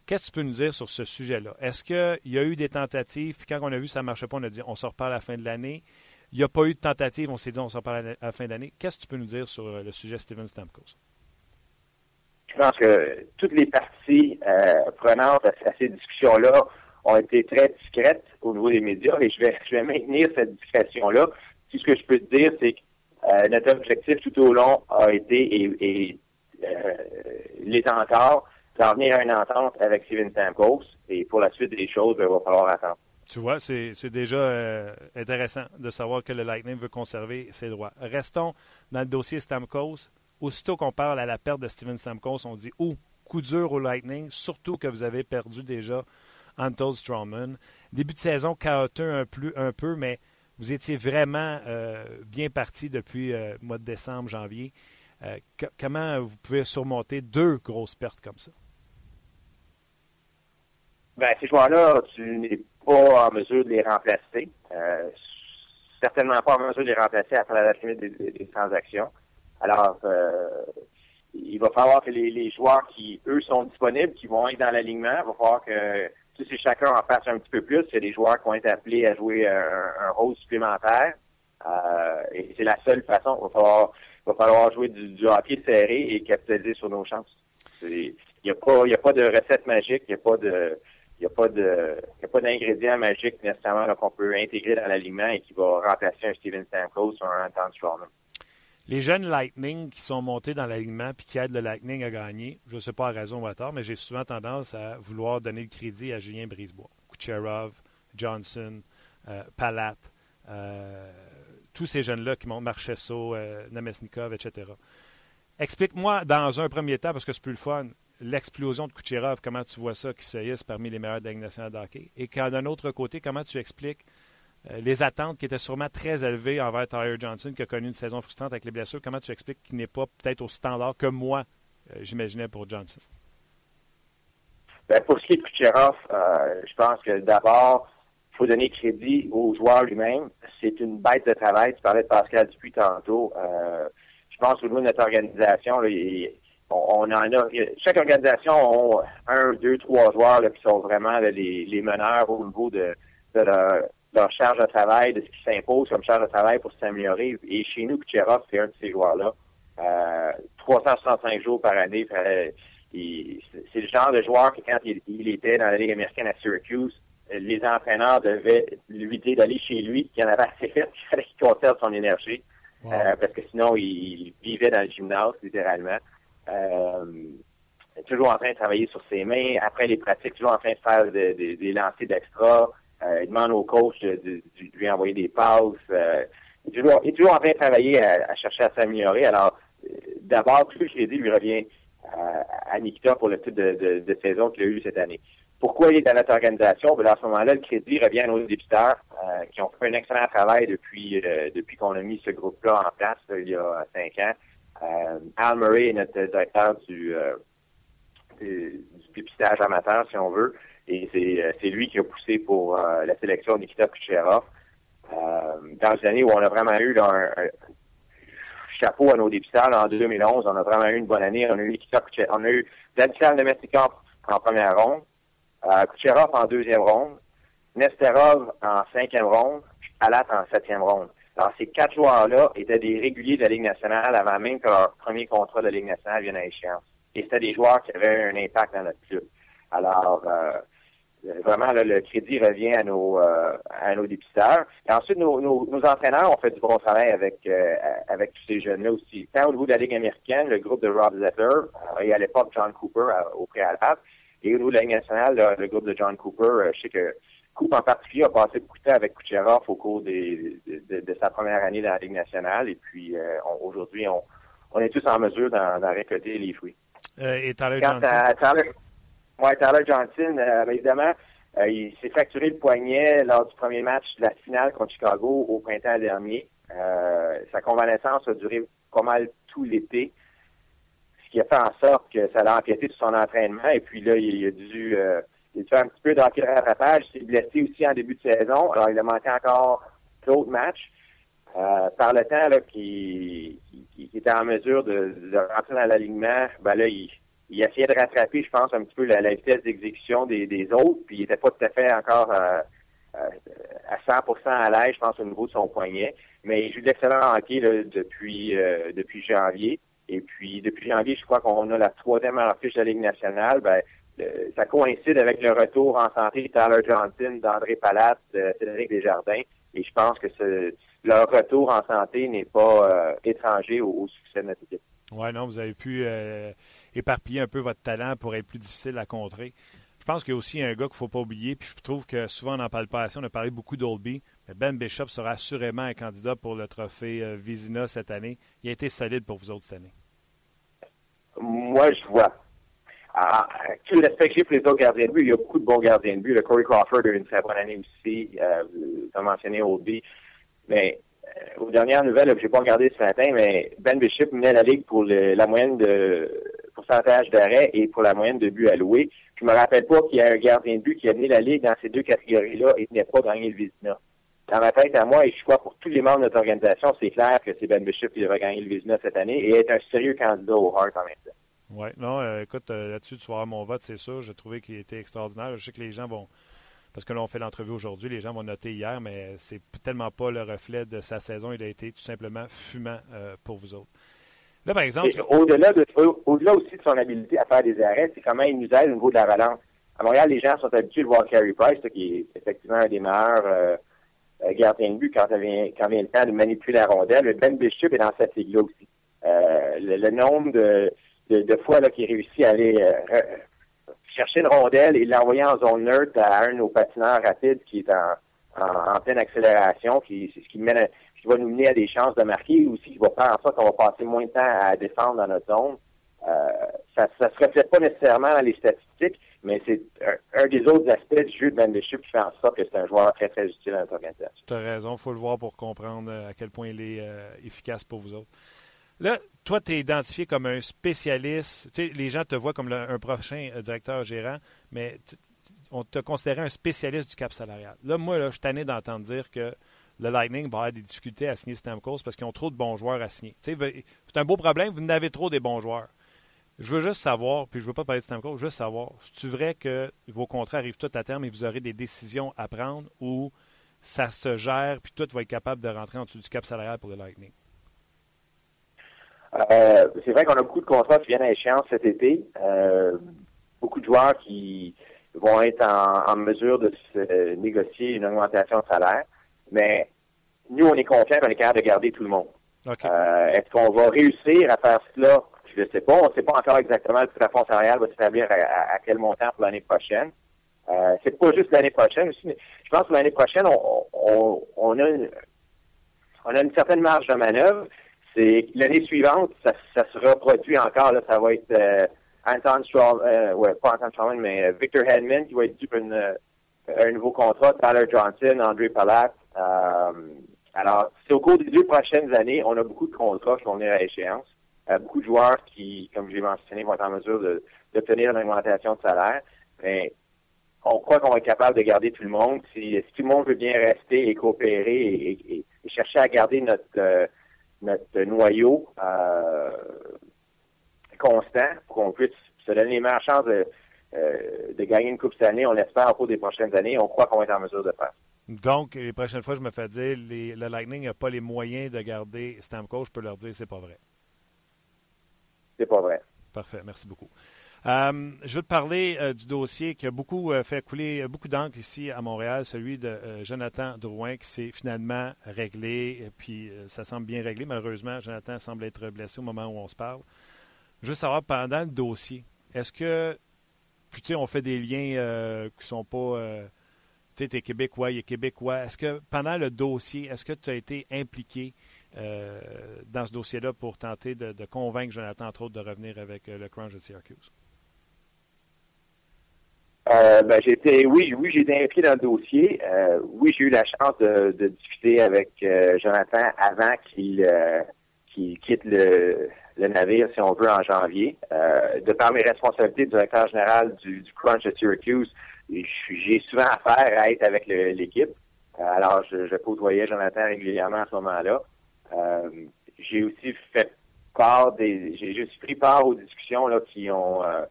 Qu'est-ce que tu peux nous dire sur ce sujet-là? Est-ce qu'il y a eu des tentatives, puis quand on a vu que ça ne marchait pas, on a dit on sort pas à la fin de l'année. Il n'y a pas eu de tentative, on s'est dit on sort pas à la fin de l'année. Qu'est-ce que tu peux nous dire sur euh, le sujet Steven Stamkos? Je pense que toutes les parties euh, prenantes à, ces discussions-là ont été très discrètes au niveau des médias et je vais, je vais maintenir cette discrétion-là. Tout ce que je peux te dire, c'est que euh, notre objectif tout au long a été et, euh, les encore, d'en venir à une entente avec Steven Stamkos. Et pour la suite des choses, ben, il va falloir attendre. Tu vois, c'est déjà euh, intéressant de savoir que le Lightning veut conserver ses droits. Restons dans le dossier Stamkos. Aussitôt qu'on parle à la perte de Steven Stamkos, on dit « Oh, coup dur au Lightning, surtout que vous avez perdu déjà Anton Strawman. Début de saison chaotique un, un peu, mais vous étiez vraiment euh, bien parti depuis le mois de décembre, janvier. comment vous pouvez surmonter deux grosses pertes comme ça? Ben, ces joueurs-là, tu n'es pas en mesure de les remplacer. Euh, certainement pas en mesure de les remplacer après la limite des, transactions. Alors, euh, il va falloir que les, joueurs qui, eux, sont disponibles, qui vont être dans l'alignement, il va falloir que ces chacun en fasse un petit peu plus. Y a des joueurs qui vont être appelés à jouer un, rôle supplémentaire. Euh, et c'est la seule façon. Il va falloir, va falloir jouer du, du hockey serré et capitaliser sur nos chances. Il n'y a pas, y a pas de recette magique, il n'y a pas de, n'y a pas d'ingrédient magique nécessairement qu'on peut intégrer dans l'alignement et qui va remplacer un Steven Stamkos ou un Anton Strawman. Les jeunes Lightning qui sont montés dans l'alignement puis qui aident le Lightning à gagner, je ne sais pas à raison ou à tort, mais j'ai souvent tendance à vouloir donner le crédit à Julien Brisebois, Kucherov, Johnson, euh, Palat, euh, tous ces jeunes-là qui montent Marchesso, euh, etc. Explique-moi dans un premier temps, parce que c'est plus le fun, l'explosion de Kucherov, comment tu vois ça qui se parmi les meilleurs de la Ligue? Et d'un autre côté, comment tu expliques les attentes qui étaient sûrement très élevées envers Tyler Johnson, qui a connu une saison frustrante avec les blessures? Comment tu expliques qu'il n'est pas peut-être au standard que moi, euh, j'imaginais pour Johnson? Ben, pour ce qui est de Kucherov, euh, je pense que d'abord, il faut donner crédit au joueur lui-même. C'est une bête de travail. Tu parlais de Pascal depuis tantôt. je pense au niveau de notre organisation, on, en a. Chaque organisation a un, deux, trois joueurs qui sont vraiment les, meneurs au niveau de, leur, charge de travail, de ce qui s'impose comme charge de travail pour s'améliorer. Et chez nous, Kucherov, c'est un de ces joueurs-là. Euh, 365 jours par année. c'est le genre de joueur que quand il, était dans la Ligue américaine à Syracuse, les entraîneurs devaient lui dire d'aller chez lui, qu'il en avait assez fait, qu'il fallait qu'il conserve son énergie. Euh, parce que sinon, il vivait dans le gymnase, littéralement. Euh, toujours en train de travailler sur ses mains. Après les pratiques, toujours en train de faire des lancers d'extra. Euh, il demande au coach de, lui envoyer des passes. Euh, il, est toujours, en train de travailler à, chercher à s'améliorer. Alors, euh, d'abord, tout ce que lui revient à, Nikita pour le type de, saison qu'il a eu cette année. Pourquoi il est dans notre organisation? Ben, à ce moment-là, le crédit revient à nos débuteurs qui ont fait un excellent travail depuis depuis qu'on a mis ce groupe-là en place il y a cinq ans. Euh, Al Murray est notre directeur du, euh, du, dépistage amateur, si on veut, et c'est euh, lui qui a poussé pour la sélection Nikita Kucherov. dans une année où on a vraiment eu un, chapeau à nos dépisteurs en 2011, on a vraiment eu une bonne année. On a eu Nikita Kucherov, on a eu Vladimir Nemestikov en première ronde, Kucherov en deuxième ronde, Nesterov en cinquième ronde, Palat en septième ronde. Alors, ces quatre joueurs-là étaient des réguliers de la Ligue nationale avant même que leur premier contrat de la Ligue nationale vienne à échéance. Et c'était des joueurs qui avaient un impact dans notre club. Alors, euh, vraiment, le crédit revient à nos euh, à nos dépisteurs. Et ensuite, nos, nos, entraîneurs ont fait du bon travail avec euh, avec tous ces jeunes-là aussi. Tant au niveau de la Ligue américaine, le groupe de Rob Zetter, et à l'époque John Cooper au préalable, et au niveau de la Ligue nationale, le, groupe de John Cooper, je sais que Coupe en particulier a passé beaucoup de temps avec Kucherov au cours des, de, sa première année dans la Ligue nationale. Et puis euh, aujourd'hui, on, on, est tous en mesure d'en récolter les fruits. Euh, et Tyler Johnson? ouais, Tyler Johnson, euh, évidemment, il s'est fracturé le poignet lors du premier match de la finale contre Chicago au printemps dernier. sa convalescence a duré pas mal tout l'été, ce qui a fait en sorte que ça l'a empiété sur son entraînement. Et puis là, il, a dû il fait un petit peu d'hockey de rattrapage. Il s'est blessé aussi en début de saison. Alors, il a manqué encore d'autres matchs. Euh, par le temps là, qu'il était en mesure de, rentrer dans l'alignement, ben là, il, il essayait de rattraper, je pense, un petit peu la, vitesse d'exécution des, autres, puis il n'était pas tout à fait encore euh, euh, à 100% à l'aise, je pense, au niveau de son poignet. Mais il joue de l'excellent hockey depuis depuis janvier. Et puis, depuis janvier, je crois qu'on a la troisième affiche de la Ligue nationale. Ben, ça coïncide avec le retour en santé de Tyler Johnson, d'André Palat, de Cédric Desjardins. Et je pense que ce, leur retour en santé n'est pas euh, étranger au, succès de notre équipe. Oui, non, vous avez pu euh, éparpiller un peu votre talent pour être plus difficile à contrer. Je pense qu'il y a aussi un gars qu'il ne faut pas oublier, puis je trouve que souvent on n'en parle pas. On a parlé beaucoup d'Olby, mais Ben Bishop sera assurément un candidat pour le trophée euh, Vizina cette année. Il a été solide pour vous autres cette année. Moi, je vois ah, tout respect que j'ai pour les autres gardiens de but, il y a beaucoup de bons gardiens de but. Le Corey Crawford a eu une très bonne année aussi. Euh, tu as mentionné Oldby. Mais aux dernières nouvelles, je n'ai pas regardé ce matin, mais Ben Bishop menait la ligue pour la moyenne de pourcentage d'arrêt et pour la moyenne de buts alloués. Je me rappelle pas qu'il y a un gardien de but qui a mené la ligue dans ces deux catégories-là et n'est pas gagné le Vizina. Dans ma tête à moi, et je crois pour tous les membres de notre organisation, c'est clair que c'est Ben Bishop qui devrait gagner le Vizina cette année et être un sérieux candidat au Hart en même temps. Oui, non, euh, écoute, euh, là-dessus, tu vas avoir mon vote, c'est sûr. J'ai trouvé qu'il était extraordinaire. Je sais que les gens vont parce que là, on fait l'entrevue aujourd'hui, les gens vont noter hier, mais c'est tellement pas le reflet de sa saison. Il a été tout simplement fumant euh, pour vous autres. Là, par exemple. Au-delà de, aussi de son habilité à faire des arrêts, c'est comment il nous aide au niveau de la balance. À Montréal, les gens sont habitués de voir Carey Price, qui est effectivement un des meilleurs euh, euh, gardiens de but quand, vient, quand vient le temps de manipuler la rondelle. Ben Bishop est dans cette ligue-là aussi. le, nombre de, fois qu'il réussit à aller chercher une rondelle et l'envoyer en zone neutre à un de nos patineurs rapides qui est en, pleine accélération, qui, ce qui, va nous mener à des chances de marquer, ou aussi qui va faire en sorte qu'on va passer moins de temps à défendre dans notre zone. Euh, ça ne se reflète pas nécessairement dans les statistiques, mais c'est un, des autres aspects du jeu de Van qui fait en sorte que c'est un joueur très, très utile à notre organisation. Tu as raison, il faut le voir pour comprendre euh, à quel point il est euh, efficace pour vous autres. Là, toi, tu es identifié comme un spécialiste. Les gens te voient comme un prochain euh, directeur gérant, mais on te considéré un spécialiste du cap salarial. Là, moi, là, je suis tanné d'entendre dire que le Lightning va avoir des difficultés à signer Stamkos parce qu'ils ont trop de bons joueurs à signer. C'est un beau problème, vous n'avez trop des bons joueurs. Je veux juste savoir, puis je ne veux pas parler de Stamkos, juste savoir, est-ce vrai que vos contrats arrivent tout à terme et vous aurez des décisions à prendre ou ça se gère, puis tout va être capable de rentrer en dessous du cap salarial pour le Lightning? Euh, c'est vrai qu'on a beaucoup de contrats qui viennent à échéance cet été. Euh, beaucoup de joueurs qui vont être en, mesure de se négocier une augmentation de salaire. Mais nous, on est confiants qu'on est capable de garder tout le monde. Euh, est-ce qu'on va réussir à faire cela? Je ne sais pas. On ne sait pas encore exactement le plafond salarial va s'établir à, quel montant pour l'année prochaine. Euh, c'est pas juste l'année prochaine aussi, mais je pense que l'année prochaine, on, on, a une, on a une certaine marge de manœuvre l'année suivante, ça, se reproduit encore. Là, ça va être euh, Anton Strawman, euh, ouais, pas Anton Strawman, mais euh, Victor Hedman qui va être dû pour un nouveau contrat, Tyler Johnson, André Palat. alors, c'est au cours des deux prochaines années, on a beaucoup de contrats qui vont venir à échéance. beaucoup de joueurs qui, comme j'ai mentionné, vont être en mesure d'obtenir une augmentation de salaire. Mais on croit qu'on va être capable de garder tout le monde. Si, tout le monde veut bien rester et coopérer et, et chercher à garder notre notre noyau euh, constant pour qu'on puisse se donner les meilleures chances de, euh, de gagner une Coupe cette année. On l'espère au cours des prochaines années. On croit qu'on va être en mesure de faire. Donc, les prochaines fois, je me fais dire les, le Lightning n'a pas les moyens de garder Stamkos. Je peux leur dire c'est pas vrai. C'est pas vrai. Parfait. Merci beaucoup. Euh, je veux te parler euh, du dossier qui a beaucoup euh, fait couler beaucoup d'encre ici à Montréal, celui de Jonathan Drouin, qui s'est finalement réglé. Et puis, ça semble bien réglé. Malheureusement, Jonathan semble être blessé au moment où on se parle. Je veux savoir, pendant le dossier, est-ce que, puis tu sais, on fait des liens qui sont pas tu sais, es Québécois, il est Québécois. Est-ce que pendant le dossier, est-ce que tu as été impliqué dans ce dossier-là pour tenter de, convaincre Jonathan, entre autres, de revenir avec le Crunch de Syracuse? Euh, ben, j'étais, oui, oui, j'ai été impliqué dans le dossier. Euh, oui, j'ai eu la chance de, de discuter avec euh, Jonathan avant qu'il euh, quitte le, le, navire, si on veut, en janvier. de par mes responsabilités de directeur général du, du Crunch de Syracuse, j'ai souvent affaire à être avec l'équipe. alors, je, je côtoyais Jonathan régulièrement à ce moment-là. j'ai aussi fait part des, j'ai juste pris part aux discussions là qui ont euh,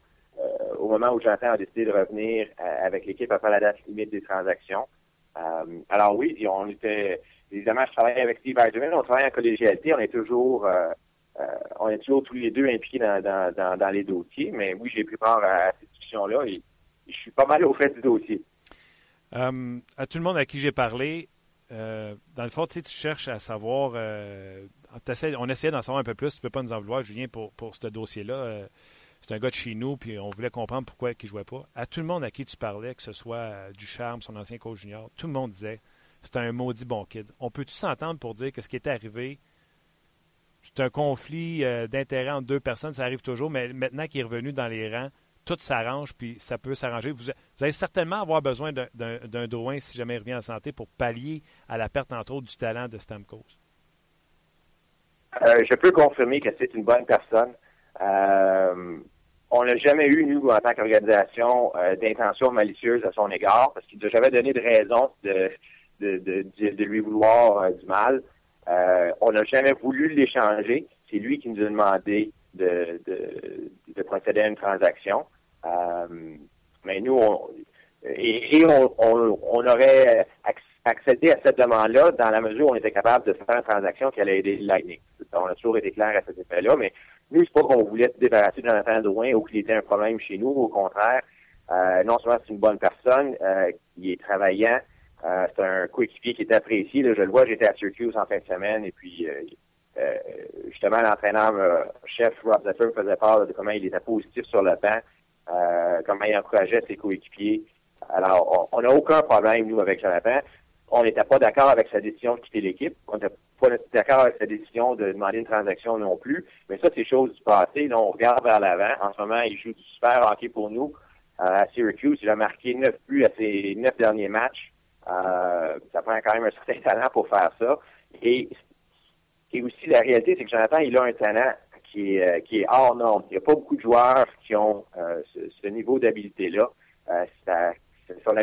au moment où Jonathan a décidé de revenir euh, avec l'équipe après la date limite des transactions. Euh, alors oui, on était évidemment, je travaillais avec Steve Eiserman, on travaille en collégialité, on est toujours on est toujours tous les deux impliqués dans, les dossiers, mais oui, j'ai pris part à, cette discussion-là et je suis pas mal au fait du dossier. à tout le monde à qui j'ai parlé, dans le fond, tu, sais, tu cherches à savoir, on essayait d'en savoir un peu plus, tu ne peux pas nous en vouloir, Julien, pour ce dossier-là c'est un gars de chez nous, puis on voulait comprendre pourquoi il ne jouait pas. À tout le monde à qui tu parlais, que ce soit euh, du charme, son ancien coach junior, tout le monde disait c'était un maudit bon kid. On peut-tu s'entendre pour dire que ce qui est arrivé, c'est un conflit euh, d'intérêt entre deux personnes, ça arrive toujours, mais maintenant qu'il est revenu dans les rangs, tout s'arrange, puis ça peut s'arranger. Vous, allez certainement avoir besoin d'un Drouin si jamais il revient en santé pour pallier à la perte, entre autres, du talent de Stamkos. je peux confirmer que c'est une bonne personne. On n'a jamais eu, nous, en tant qu'organisation, d'intention malicieuse à son égard, parce qu'il n'a jamais donné de raison de, de, lui vouloir du mal. on n'a jamais voulu l'échanger. C'est lui qui nous a demandé de, de, procéder à une transaction. mais nous, on, et, on, aurait accédé à cette demande-là dans la mesure où on était capable de faire une transaction qui allait aider Lightning. On a toujours été clair à cet effet-là, mais nous, c'est pas qu'on voulait se débarrasser de Jonathan Drouin ou qu'il était un problème chez nous. Au contraire, euh, non seulement c'est une bonne personne euh, est travaillant, euh, c'est un coéquipier qui est apprécié. je le vois, j'étais à Syracuse en fin de semaine et puis justement l'entraîneur-chef Rob Zephyr faisait part de comment il était positif sur le banc, comment il encourageait ses coéquipiers. Alors, on n'a aucun problème, nous, avec Jonathan. On n'était pas d'accord avec sa décision de quitter l'équipe. Pas d'accord avec sa décision de demander une transaction non plus. Mais ça, c'est chose du passé. Là, on regarde vers l'avant. En ce moment, il joue du super hockey pour nous euh, à Syracuse. Il a marqué neuf buts à ses neuf derniers matchs. Euh, ça prend quand même un certain talent pour faire ça. Et, et aussi, la réalité, c'est que Jonathan, il a un talent qui est, euh, qui est hors norme. Il n'y a pas beaucoup de joueurs qui ont ce, ce, niveau d'habileté-là. ça son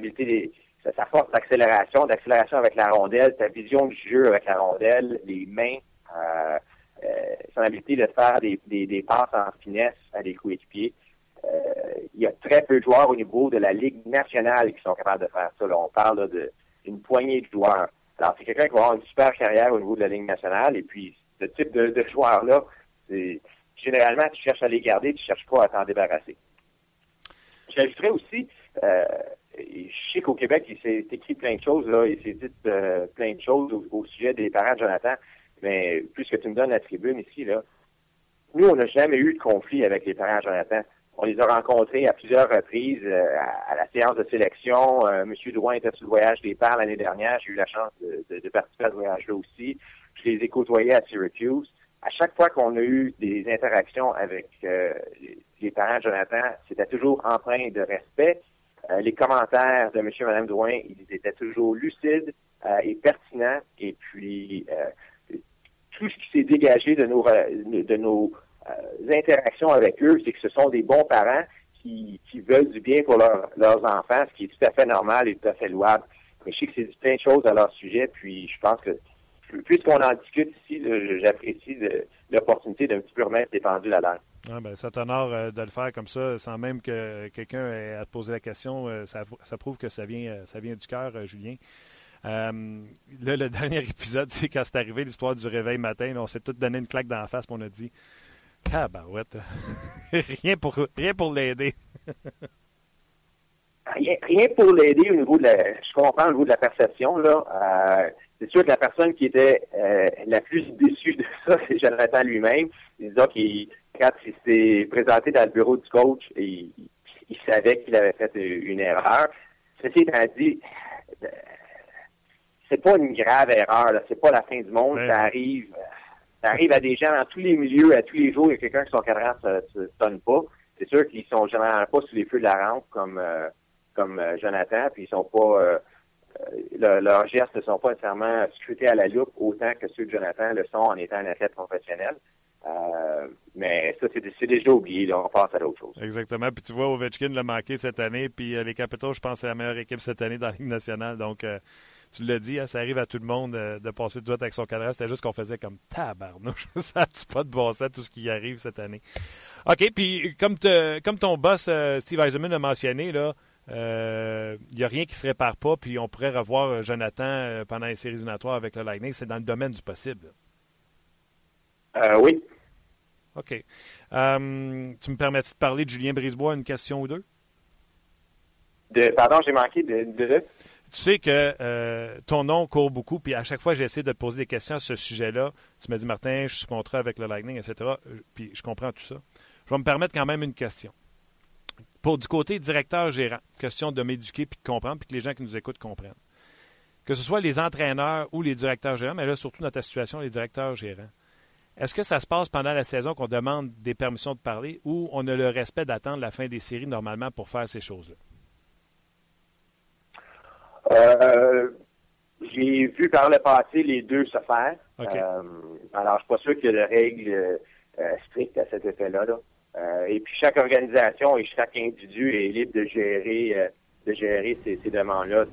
habileté, sa, force d'accélération, d'accélération avec la rondelle, sa vision du jeu avec la rondelle, les mains, euh, euh, son habileté de faire des, des, passes en finesse à des coéquipiers. Euh, il y a très peu de joueurs au niveau de la Ligue nationale qui sont capables de faire ça. on parle d'une poignée de joueurs. Alors, c'est quelqu'un qui va avoir une super carrière au niveau de la Ligue nationale. Et puis, ce type de, de joueur-là, généralement, tu cherches à les garder, tu cherches pas à t'en débarrasser. J'ajouterais aussi, euh, je sais qu'au Québec, il s'est écrit plein de choses, là, il s'est dit euh, plein de choses au, sujet des parents de Jonathan, mais puisque tu me donnes la tribune ici, là, nous, on n'a jamais eu de conflit avec les parents de Jonathan. On les a rencontrés à plusieurs reprises euh, à, la séance de sélection. Euh, Monsieur Drouin était sur le voyage des parents l'année dernière. J'ai eu la chance de, participer à ce voyage-là aussi. Je les ai côtoyés à Syracuse. À chaque fois qu'on a eu des interactions avec les parents de Jonathan, c'était toujours empreint de respect euh, les commentaires de M. et Mme Drouin, ils étaient toujours lucides euh, et pertinents. Et puis, euh, tout ce qui s'est dégagé de nos, de nos interactions avec eux, c'est que ce sont des bons parents qui, qui veulent du bien pour leurs enfants, ce qui est tout à fait normal et tout à fait louable. Mais je sais que c'est plein de choses à leur sujet, puis je pense que puisqu'on en discute ici, j'apprécie l'opportunité d'un petit peu remettre des pendules à l'heure. Ah ben, c'est honneur euh, de le faire comme ça, sans même que quelqu'un ait à te poser la question. Euh, ça, ça, prouve que ça vient, euh, ça vient du cœur, Julien. là, le dernier épisode, c'est quand c'est arrivé l'histoire du réveil matin. on s'est tous donné une claque dans la face, puis on a dit Cabarouette, rien pour, rien pour l'aider. rien, rien pour l'aider au niveau de la. Je comprends au niveau de la perception, là. C'est sûr que la personne qui était la plus déçue de ça, c'est Jonathan lui-même. Disons qu'il quand il s'est présenté dans le bureau du coach, et il, savait qu'il avait fait une erreur. Ceci étant dit, c'est pas une grave erreur, c'est pas la fin du monde, ça arrive. Ça arrive à des gens dans tous les milieux, à tous les jours, il y a quelqu'un qui son cadran ne se sonne pas. C'est sûr qu'ils sont généralement pas sous les feux de la rampe comme euh, comme euh, Jonathan, puis ils sont pas euh, leurs gestes ne sont pas nécessairement scrutés à la loupe autant que ceux de Jonathan le sont en étant un athlète professionnel. Euh, mais ça, c'est déjà oublié. On passe à d'autres choses. Exactement. Puis tu vois, Ovechkin l'a manqué cette année. Puis euh, les Capitals, je pense, c'est la meilleure équipe cette année dans la Ligue nationale. Donc, euh, tu l'as dit, hein, ça arrive à tout le monde de passer tout avec son cadre. C'était juste qu'on faisait comme tabarnouche. ça n'a pas de bon sens tout ce qui arrive cette année. OK. Puis comme, ton boss, Steve Eisenman, a mentionné, là, il n'y a rien qui se répare pas. Puis on pourrait revoir Jonathan pendant les séries éliminatoires avec le Lightning. C'est dans le domaine du possible. oui. OK. Euh, tu me permets de parler de Julien Brisebois une question ou deux? De, pardon, j'ai manqué de, de, Tu sais que euh, ton nom court beaucoup, puis à chaque fois j'essaie de te poser des questions à ce sujet-là. Tu m'as dit, Martin, je suis contrat avec le Lightning, etc. Puis je comprends tout ça. Je vais me permettre quand même une question. Pour du côté directeur-gérant, question de m'éduquer puis de comprendre, puis que les gens qui nous écoutent comprennent. Que ce soit les entraîneurs ou les directeurs-gérants, mais là, surtout dans ta situation, les directeurs-gérants. Est-ce que ça se passe pendant la saison qu'on demande des permissions de parler ou on a le respect d'attendre la fin des séries normalement pour faire ces choses-là? Euh, j'ai vu par le passé les deux se faire. Euh, Alors, je suis pas sûr qu'il y ait de règles strictes à cet effet-là. Et puis, chaque organisation et chaque individu est libre de gérer, de gérer ces, ces demandes-là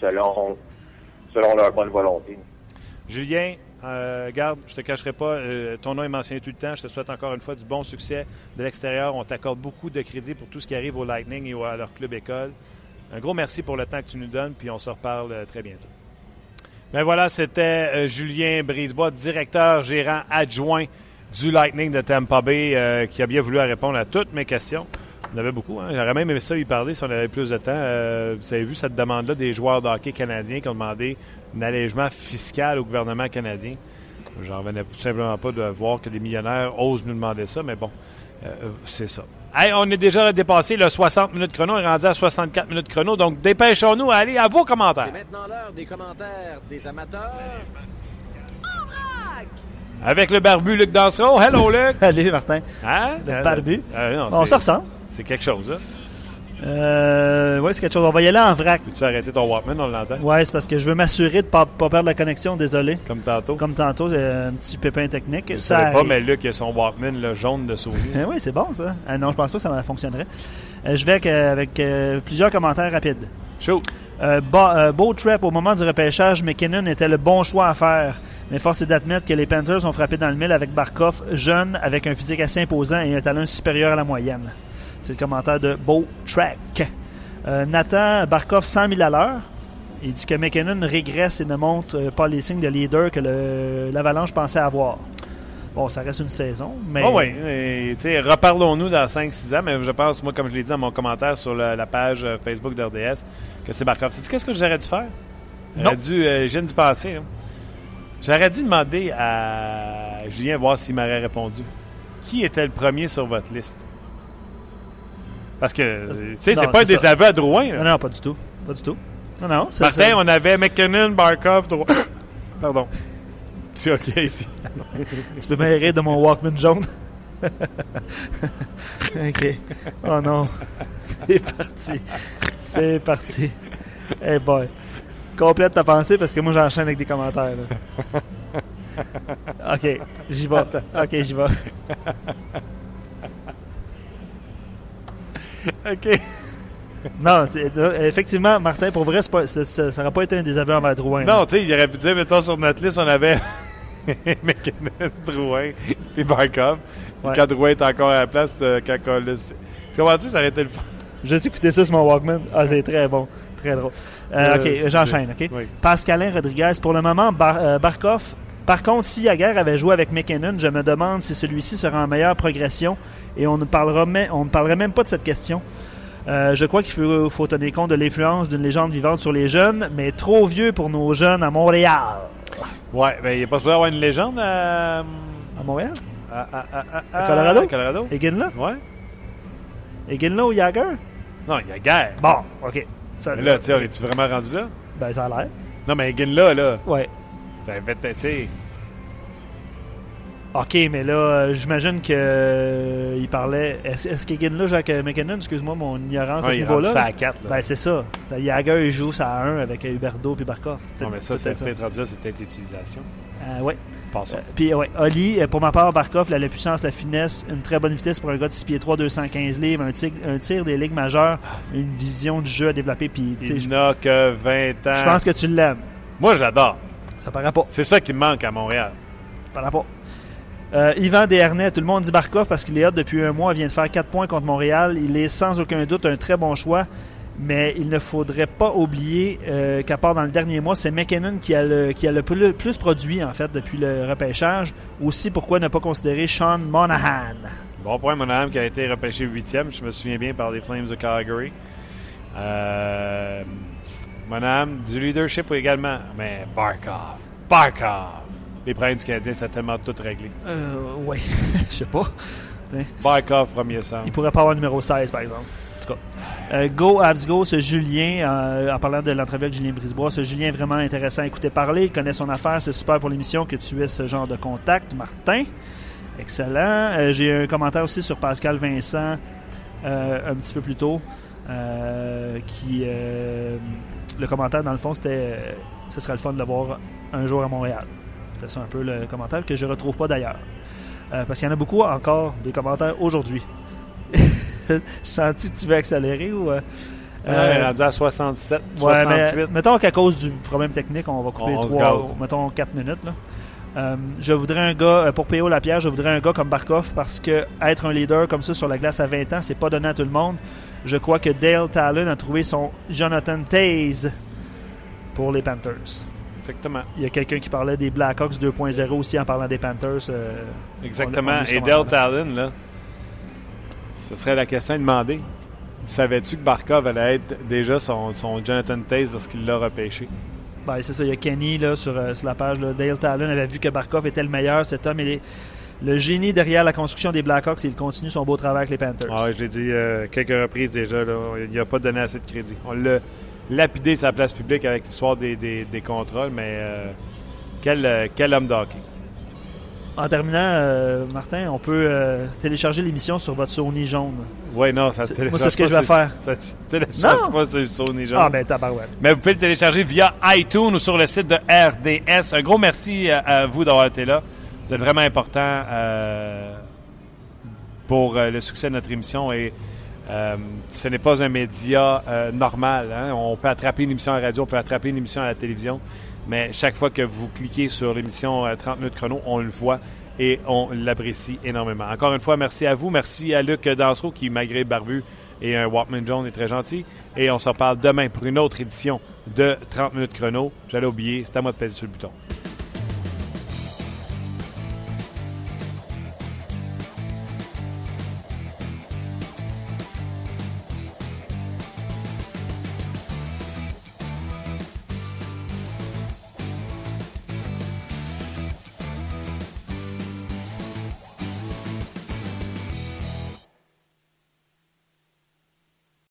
selon, selon leur bonne volonté. Julien, euh, garde, je te cacherai pas, euh, ton nom est mentionné tout le temps. Je te souhaite encore une fois du bon succès de l'extérieur. On t'accorde beaucoup de crédit pour tout ce qui arrive au Lightning et à leur club école. Un gros merci pour le temps que tu nous donnes, puis on se reparle euh, très bientôt. Ben voilà, c'était Julien Brisebois, directeur gérant adjoint du Lightning de Tampa Bay, qui a bien voulu répondre à toutes mes questions. On avait beaucoup. Hein? J'aurais même aimé ça lui parler si on avait plus de temps. vous avez vu cette demande-là des joueurs de hockey canadiens qui ont demandé un allègement fiscal au gouvernement canadien. J'en revenais tout simplement pas de voir que des millionnaires osent nous demander ça, mais bon, euh, c'est ça. Hey, on est déjà dépassé le 60 minutes chrono, on est rendu à 64 minutes chrono, donc dépêchons-nous, allez à vos commentaires. C'est maintenant l'heure des commentaires des amateurs. Avec le barbu Luc Dansereau. Hello Luc! Allez Martin. Hein? Le barbu? Euh, on se ressent. C'est quelque chose, hein? Euh, oui, c'est quelque chose. On va y aller en vrac. Peux-tu arrêter ton Walkman, on l'entend? Oui, c'est parce que je veux m'assurer de ne pas, pas, perdre la connexion, désolé. Comme tantôt. Comme tantôt, un petit pépin technique. Je ne pas, mais Luc a son Walkman le jaune de souris. oui, c'est bon ça. Ah, non, je pense pas que ça fonctionnerait. Euh, je vais avec, avec plusieurs commentaires rapides. Chaud. beau trap au moment du repêchage, McKinnon était le bon choix à faire. Mais force est d'admettre que les Panthers ont frappé dans le mille avec Barkov, jeune, avec un physique assez imposant et un talent supérieur à la moyenne. C'est le commentaire de Beau Track. Euh, Nathan Barkov 100 000 à l'heure. Il dit que McKinnon régresse et ne montre euh, pas les signes de leader que l'Avalanche pensait avoir. Bon, ça reste une saison, mais... Oh oui, reparlons-nous dans 5-6 ans, mais je pense, moi, comme je l'ai dit dans mon commentaire sur la, page euh, Facebook d'RDS, que c'est Barkov. Sais-tu qu'est-ce que j'aurais dû faire? J'aurais dû, je viens d'y passer. J'aurais dû demander à Julien voir s'il m'aurait répondu. Qui était le premier sur votre liste? Parce que, tu sais, c'est pas un désaveu à Drouin. Non, non, pas du tout. Pas du tout. Non, non. Martin, on avait McKinnon, Barkov, Drouin. Pardon. C'est OK ici. tu peux m'aider de mon Walkman jaune? OK. Oh non. C'est parti. C'est parti. Hey boy. Complète ta pensée parce que moi j'enchaîne avec des commentaires. OK. J'y vais. OK, j'y vais. OK. Non, effectivement, Martin, pour vrai, ça n'aurait pas été un désaveu envers Drouin. Non, tu sais, il aurait pu dire, mettons, sur notre liste, on avait McKinnon, Drouin, puis Barkov. Quand Drouin est encore à la place, euh, quand on Comment-tu, ça aurait été le fun? J'ai écouté ça sur mon Walkman. Ah, c'est très bon. Très drôle. Euh, OK, j'enchaîne, OK? Pascalin Rodriguez. Pour le moment, euh, Barkov par contre, si Yaguer avait joué avec McKinnon, je me demande si celui-ci sera en meilleure progression et on ne, parlera on ne parlerait même pas de cette question. Euh, je crois qu'il faut, tenir compte de l'influence d'une légende vivante sur les jeunes, mais trop vieux pour nos jeunes à Montréal. Ouais, ben, il n'est pas supposé avoir une légende à, à Montréal? à, à, Colorado? Colorado Eginla Ouais. Eginla ou Yager Non, Yager. Bon, ok. Ça, mais là, tu est-tu vraiment rendu là? Ben, ça a l'air. Non, mais Eginla, là. Ouais. Ça fait, tu sais. OK, mais là, euh, j'imagine qu'il euh, parlait. Est-ce est qu'il là, Jacques McKinnon Excuse-moi mon ignorance à ce niveau-là? C'est à 4. Ben, c'est ça. Yager, il joue ça à 1 avec Huberdo et Barkov. Non, mais ça, c'est peut-être rendu là, c'est peut-être l'utilisation. Euh, oui. Passons. puis, ouais, Oli, pour ma part, Barkov, la, la, puissance, la finesse, une très bonne vitesse pour un gars de 6 pieds 3, 215 livres, un tir, un tir des ligues majeures, une vision du jeu à développer. Puis, il n'a que 20 ans. Je pense que tu l'aimes. Moi, je l'adore. Ça paraît pas. C'est ça qui me manque à Montréal. Ça paraît pas. Euh, Yvan Desharnais, tout le monde dit Barkov parce qu'il est hot depuis un mois, il vient de faire 4 points contre Montréal. Il est sans aucun doute un très bon choix, mais il ne faudrait pas oublier euh, qu'à part dans le dernier mois, c'est McKinnon qui a, le, qui a le plus, produit en fait depuis le repêchage. Aussi, pourquoi ne pas considérer Sean Monahan? Bon point, Monahan qui a été repêché 8e, je me souviens bien, par les Flames de Calgary. Euh, Monahan, du leadership également, mais Barkov. Barkov les problèmes du Canadien, ça tellement tout réglé. Euh, oui, je sais pas. Barkov, premier sang. Il pourrait pas avoir numéro 16, par exemple. En tout cas. Euh, go, Abs Go, ce Julien, euh, en parlant de l'entrevue avec Julien Brisebois, ce Julien est vraiment intéressant à écouter parler. Il connaît son affaire. C'est super pour l'émission que tu aies ce genre de contact, Martin. Excellent. Euh, j'ai un commentaire aussi sur Pascal Vincent un petit peu plus tôt. qui le commentaire, dans le fond, c'était ce serait le fun de le voir un jour à Montréal. C'est ça un peu le commentaire que je retrouve pas d'ailleurs. Parce qu'il y en a beaucoup encore des commentaires aujourd'hui. je sens-tu que tu veux accélérer ou. Euh, euh, rendu à 67, ouais, 68. Mais, mettons qu'à cause du problème technique, on va couper On se 3, gâte. mettons 4 minutes. Là. Euh, je voudrais un gars, pour P.O. Lapierre, je voudrais un gars comme Barkov parce que être un leader comme ça sur la glace à 20 ans, c'est pas donné à tout le monde. Je crois que Dale Talon a trouvé son Jonathan Taze pour les Panthers. Exactement. Il y a quelqu'un qui parlait des Blackhawks 2.0 aussi en parlant des Panthers. euh, Exactement. on- on Et Dale. Talon, là, ce serait la question à demander. Savais-tu que Barkov allait être déjà son, son Jonathan Taze lorsqu'il l'a repêché? Ben, c'est ça, il y a Kenny là, sur, euh, sur la page. là. Dale Talon avait vu que Barkov était le meilleur. Cet homme est le génie derrière la construction des Blackhawks et il continue son beau travail avec les Panthers. Ah, je l'ai dit euh, quelques reprises déjà. Là, il n'a pas donné assez de crédit. On l'a lapidé sa place publique avec l'histoire des, des, des contrôles, mais euh, quel, quel homme d'hockey. En terminant, euh, Martin, on peut euh, télécharger l'émission sur votre Sony jaune. Oui, non, ça télécharge moi, c'est ce que pas je vais sur- faire. Ça télécharge Non! pas sur Sony Jaune. Ah ben tabarouette. Mais vous pouvez le télécharger via iTunes ou sur le site de RDS. Un gros merci à, vous d'avoir été là. Vous êtes vraiment important euh, pour le succès de notre émission et euh, ce n'est pas un média euh, normal. hein. On peut attraper une émission à la radio, on peut attraper une émission à la télévision, mais chaque fois que vous cliquez sur l'émission euh, 30 minutes chrono, on le voit et on l'apprécie énormément. Encore une fois, merci à vous. Merci à Luc Dansereau qui, malgré barbu et un Walkman jaune, est très gentil. Et on se reparle demain pour une autre édition de 30 minutes chrono. J'allais oublier, c'est à moi de peser sur le bouton.